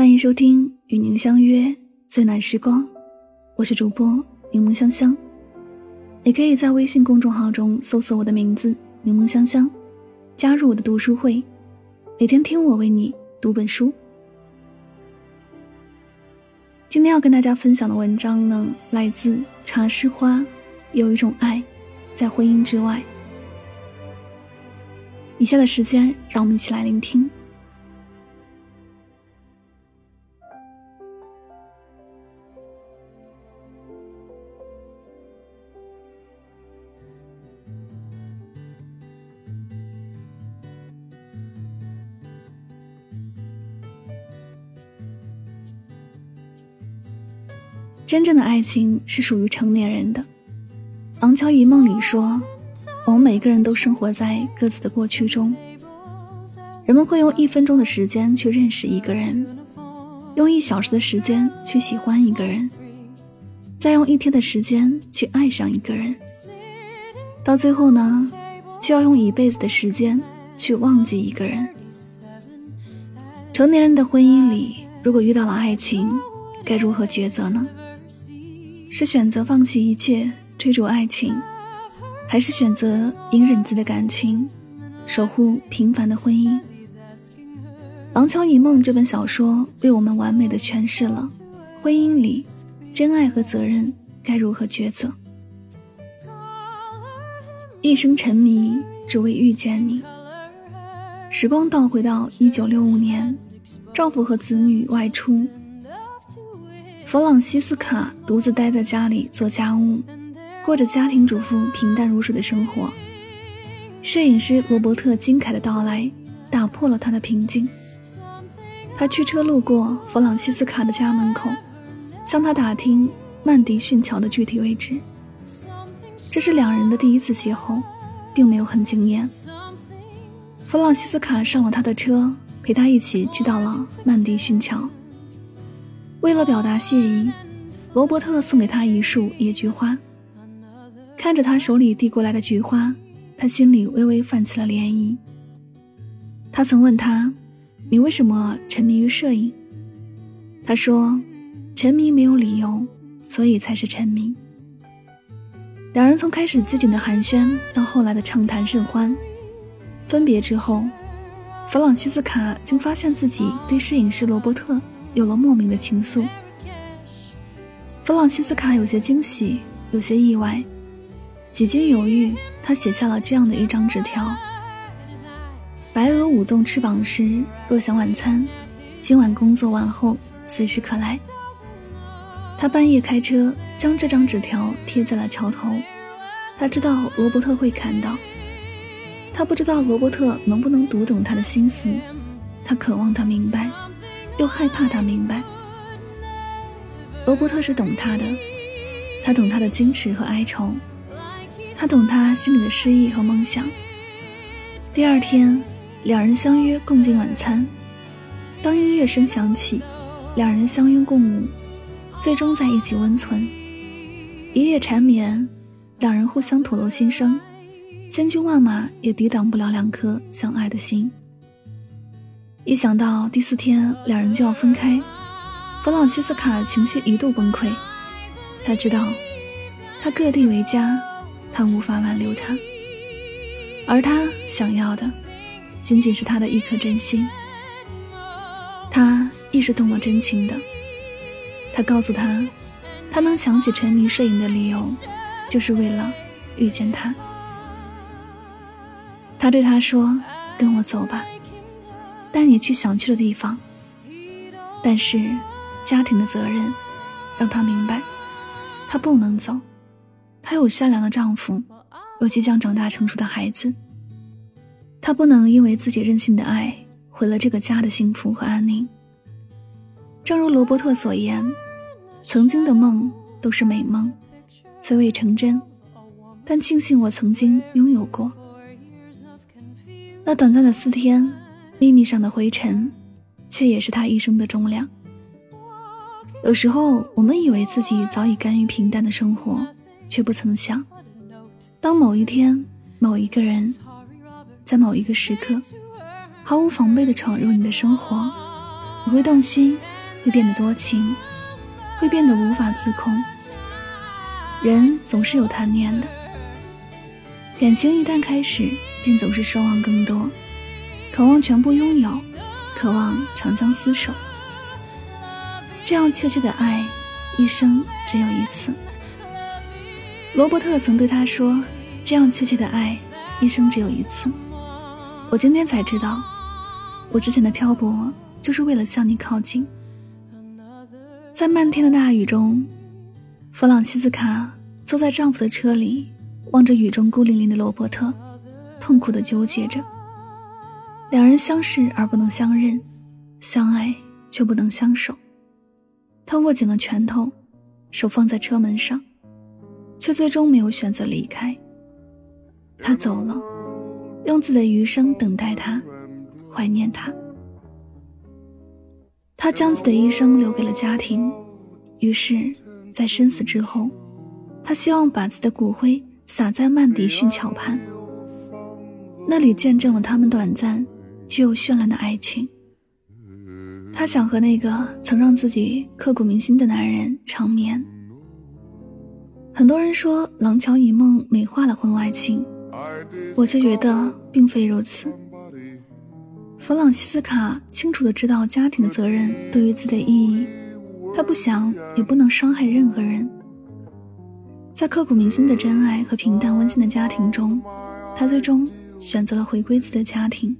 欢迎收听与您相约最暖时光，我是主播柠檬香香。你可以在微信公众号中搜索我的名字“柠檬香香”，加入我的读书会，每天听我为你读本书。今天要跟大家分享的文章呢，来自茶诗花。有一种爱，在婚姻之外。以下的时间，让我们一起来聆听。真正的爱情是属于成年人的。《廊桥遗梦》里说：“我们每个人都生活在各自的过去中。人们会用一分钟的时间去认识一个人，用一小时的时间去喜欢一个人，再用一天的时间去爱上一个人。到最后呢，就要用一辈子的时间去忘记一个人。成年人的婚姻里，如果遇到了爱情，该如何抉择呢？”是选择放弃一切追逐爱情，还是选择隐忍自己的感情，守护平凡的婚姻？《廊桥遗梦》这本小说为我们完美的诠释了婚姻里真爱和责任该如何抉择。一生沉迷，只为遇见你。时光倒回到一九六五年，丈夫和子女外出。弗朗西斯卡独自待在家里做家务，过着家庭主妇平淡如水的生活。摄影师罗伯特金凯的到来打破了他的平静。他驱车路过弗朗西斯卡的家门口，向他打听曼迪逊桥的具体位置。这是两人的第一次邂逅，并没有很惊艳。弗朗西斯卡上了他的车，陪他一起去到了曼迪逊桥。为了表达谢意，罗伯特送给他一束野菊花。看着他手里递过来的菊花，他心里微微泛起了涟漪。他曾问他：“你为什么沉迷于摄影？”他说：“沉迷没有理由，所以才是沉迷。”两人从开始拘谨的寒暄到后来的畅谈甚欢。分别之后，弗朗西斯卡竟发现自己对摄影师罗伯特。有了莫名的情愫，弗朗西斯卡有些惊喜，有些意外，几经犹豫，他写下了这样的一张纸条：“白鹅舞动翅膀时，若想晚餐，今晚工作完后随时可来。”他半夜开车将这张纸条贴在了桥头，他知道罗伯特会看到，他不知道罗伯特能不能读懂他的心思，他渴望他明白。又害怕他明白，罗伯特是懂他的，他懂他的矜持和哀愁，他懂他心里的诗意和梦想。第二天，两人相约共进晚餐。当音乐声响起，两人相拥共舞，最终在一起温存。一夜缠绵，两人互相吐露心声，千军万马也抵挡不了两颗相爱的心。一想到第四天两人就要分开，弗朗西斯卡情绪一度崩溃。他知道，他各地为家，他无法挽留他，而他想要的，仅仅是他的一颗真心。他亦是动了真情的。他告诉他，他能想起沉迷摄影的理由，就是为了遇见他。他对他说：“跟我走吧。”带你去想去的地方，但是家庭的责任让他明白，他不能走。他有善良的丈夫，有即将长大成熟的孩子，他不能因为自己任性的爱毁了这个家的幸福和安宁。正如罗伯特所言，曾经的梦都是美梦，虽未成真，但庆幸我曾经拥有过。那短暂的四天。秘密上的灰尘，却也是他一生的重量。有时候，我们以为自己早已甘于平淡的生活，却不曾想，当某一天，某一个人，在某一个时刻，毫无防备地闯入你的生活，你会动心，会变得多情，会变得无法自控。人总是有贪念的，感情一旦开始，便总是奢望更多，渴望全部拥有，渴望长相厮守。这样确切的爱，一生只有一次。罗伯特曾对他说：“这样确切的爱，一生只有一次。”我今天才知道，我之前的漂泊就是为了向你靠近。在漫天的大雨中，弗朗西斯卡坐在丈夫的车里，望着雨中孤零零的罗伯特，痛苦地纠结着。两人相识而不能相认，相爱却不能相守。他握紧了拳头，手放在车门上，却最终没有选择离开。他走了，用自己的余生等待他，怀念他。他将自己的一生留给了家庭，于是，在生死之后，他希望把自己的骨灰撒在曼迪逊桥畔，那里见证了他们短暂具有绚烂的爱情。他想和那个曾让自己刻骨铭心的男人长眠。很多人说《廊桥遗梦》美化了婚外情，我却觉得并非如此。弗朗西斯卡清楚的知道家庭的责任对于自己的意义，他不想也不能伤害任何人。在刻骨铭心的真爱和平淡温馨的家庭中，他最终选择了回归自己的家庭。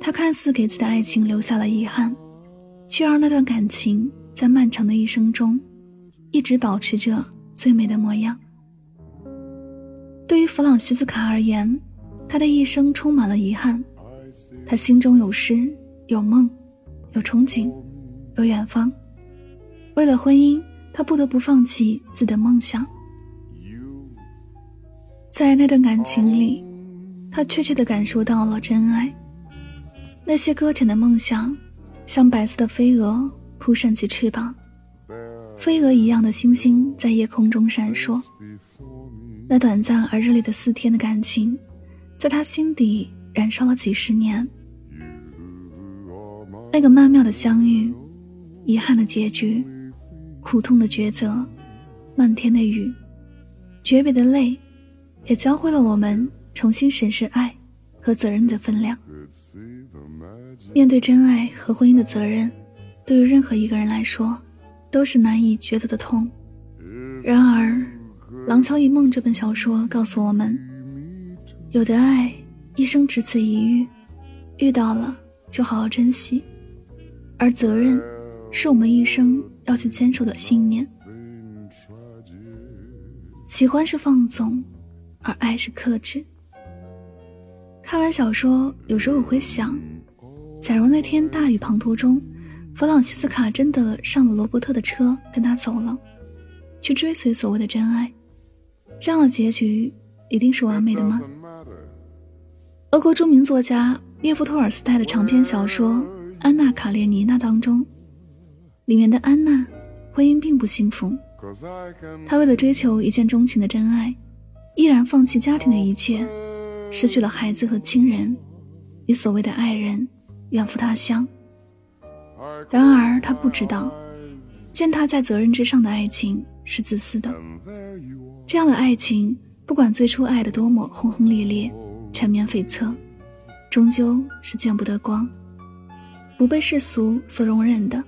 他看似给自己的爱情留下了遗憾，却让那段感情在漫长的一生中，一直保持着最美的模样。对于弗朗西斯卡而言，他的一生充满了遗憾，他心中有诗，有梦，有憧憬，有远方。为了婚姻，他不得不放弃自己的梦想。在那段感情里，他确切地感受到了真爱。那些搁浅的梦想，像白色的飞蛾扑扇起翅膀，飞蛾一样的星星在夜空中闪烁。那短暂而热烈的四天的感情，在他心底燃烧了几十年。那个曼妙的相遇，遗憾的结局，苦痛的抉择，漫天的雨，诀别的泪，也教会了我们重新审视爱和责任的分量。面对真爱和婚姻的责任，对于任何一个人来说，都是难以抉择的痛。然而，《廊桥遗梦》这本小说告诉我们，有的爱一生只此一遇，遇到了就好好珍惜；而责任，是我们一生要去坚守的信念。喜欢是放纵，而爱是克制。看完小说，有时候我会想。假如那天大雨滂沱中，弗朗西斯卡真的上了罗伯特的车，跟他走了，去追随所谓的真爱，这样的结局一定是完美的吗？俄国著名作家列夫·托尔斯泰的长篇小说《安娜·卡列尼娜》当中，里面的安娜婚姻并不幸福，她为了追求一见钟情的真爱，毅然放弃家庭的一切，失去了孩子和亲人，与所谓的爱人。远赴他乡。然而，他不知道，践踏在责任之上的爱情是自私的。这样的爱情，不管最初爱的多么轰轰烈烈、缠绵悱恻，终究是见不得光，不被世俗所容忍的。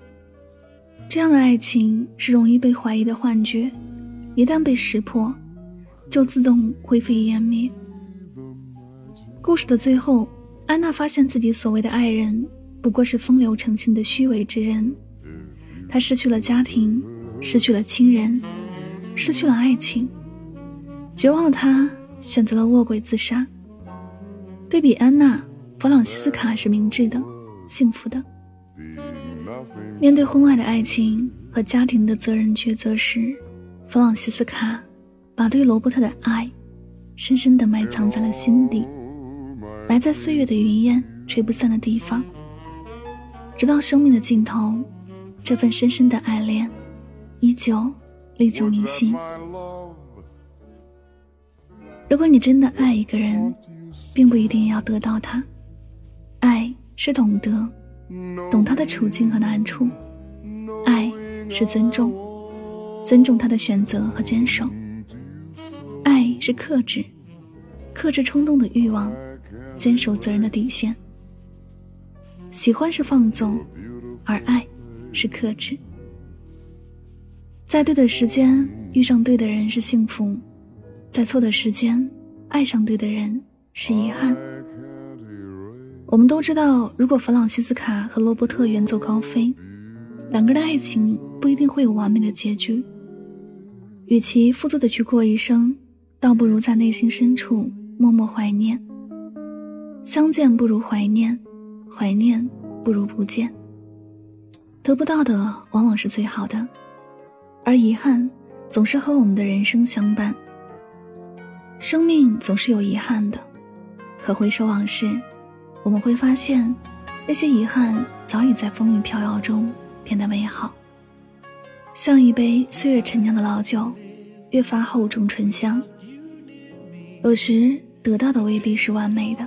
这样的爱情是容易被怀疑的幻觉，一旦被识破，就自动灰飞烟灭。故事的最后。安娜发现自己所谓的爱人不过是风流成性的虚伪之人，她失去了家庭，失去了亲人，失去了爱情，绝望的她选择了卧轨自杀。对比安娜，弗朗西斯卡是明智的、幸福的。面对婚外的爱情和家庭的责任抉择时，弗朗西斯卡把对罗伯特的爱深深地埋藏在了心底。埋在岁月的云烟吹不散的地方，直到生命的尽头，这份深深的爱恋依旧历久弥新。如果你真的爱一个人，并不一定要得到他，爱是懂得，懂他的处境和难处。爱是尊重，尊重他的选择和坚守。爱是克制，克制冲动的欲望，坚守责任的底线。喜欢是放纵，而爱是克制。在对的时间遇上对的人是幸福，在错的时间爱上对的人是遗憾。我们都知道，如果弗朗西斯卡和罗伯特远走高飞，两个人的爱情不一定会有完美的结局。与其负罪的去过一生，倒不如在内心深处默默怀念。相见不如怀念，怀念不如不见。得不到的往往是最好的。而遗憾总是和我们的人生相伴。生命总是有遗憾的，可回首往事，我们会发现，那些遗憾早已在风雨飘摇中变得美好。像一杯岁月陈酿的老酒，越发厚重醇香。有时得到的未必是完美的，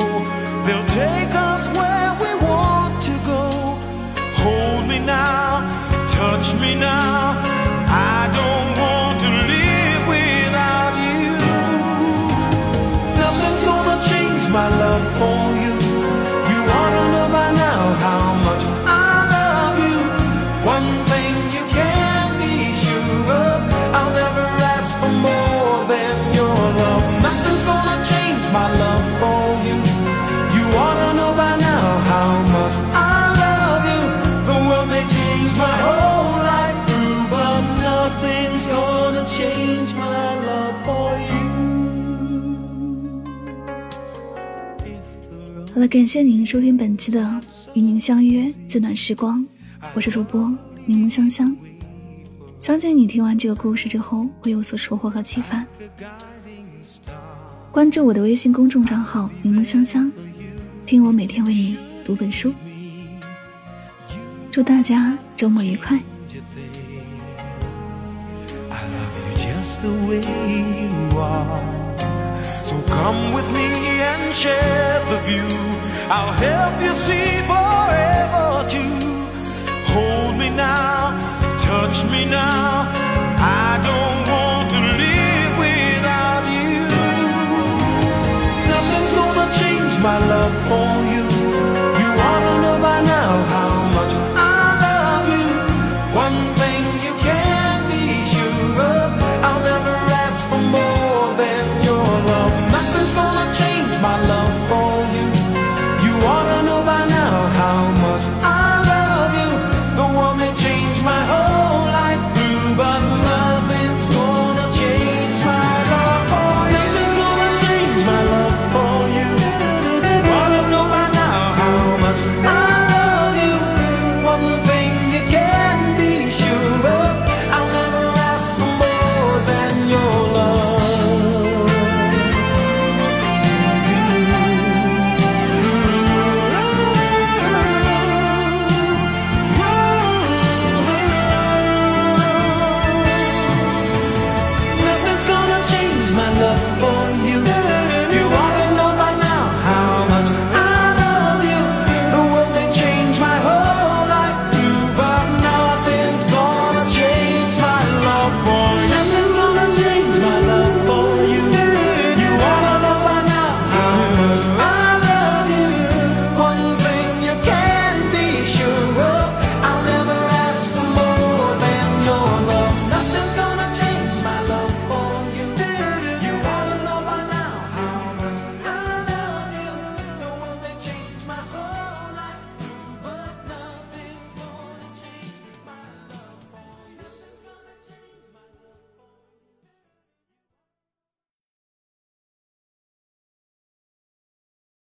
touch me now. 感谢您收听本期的《与您相约最暖时光》，我是主播柠檬香香。相信你听完这个故事之后会有所收获和启发。关注我的微信公众账号“柠檬香香”，听我每天为你读本书。祝大家周末愉快。So come with me and share the view. I'll help you see forever too. Hold me now, touch me now.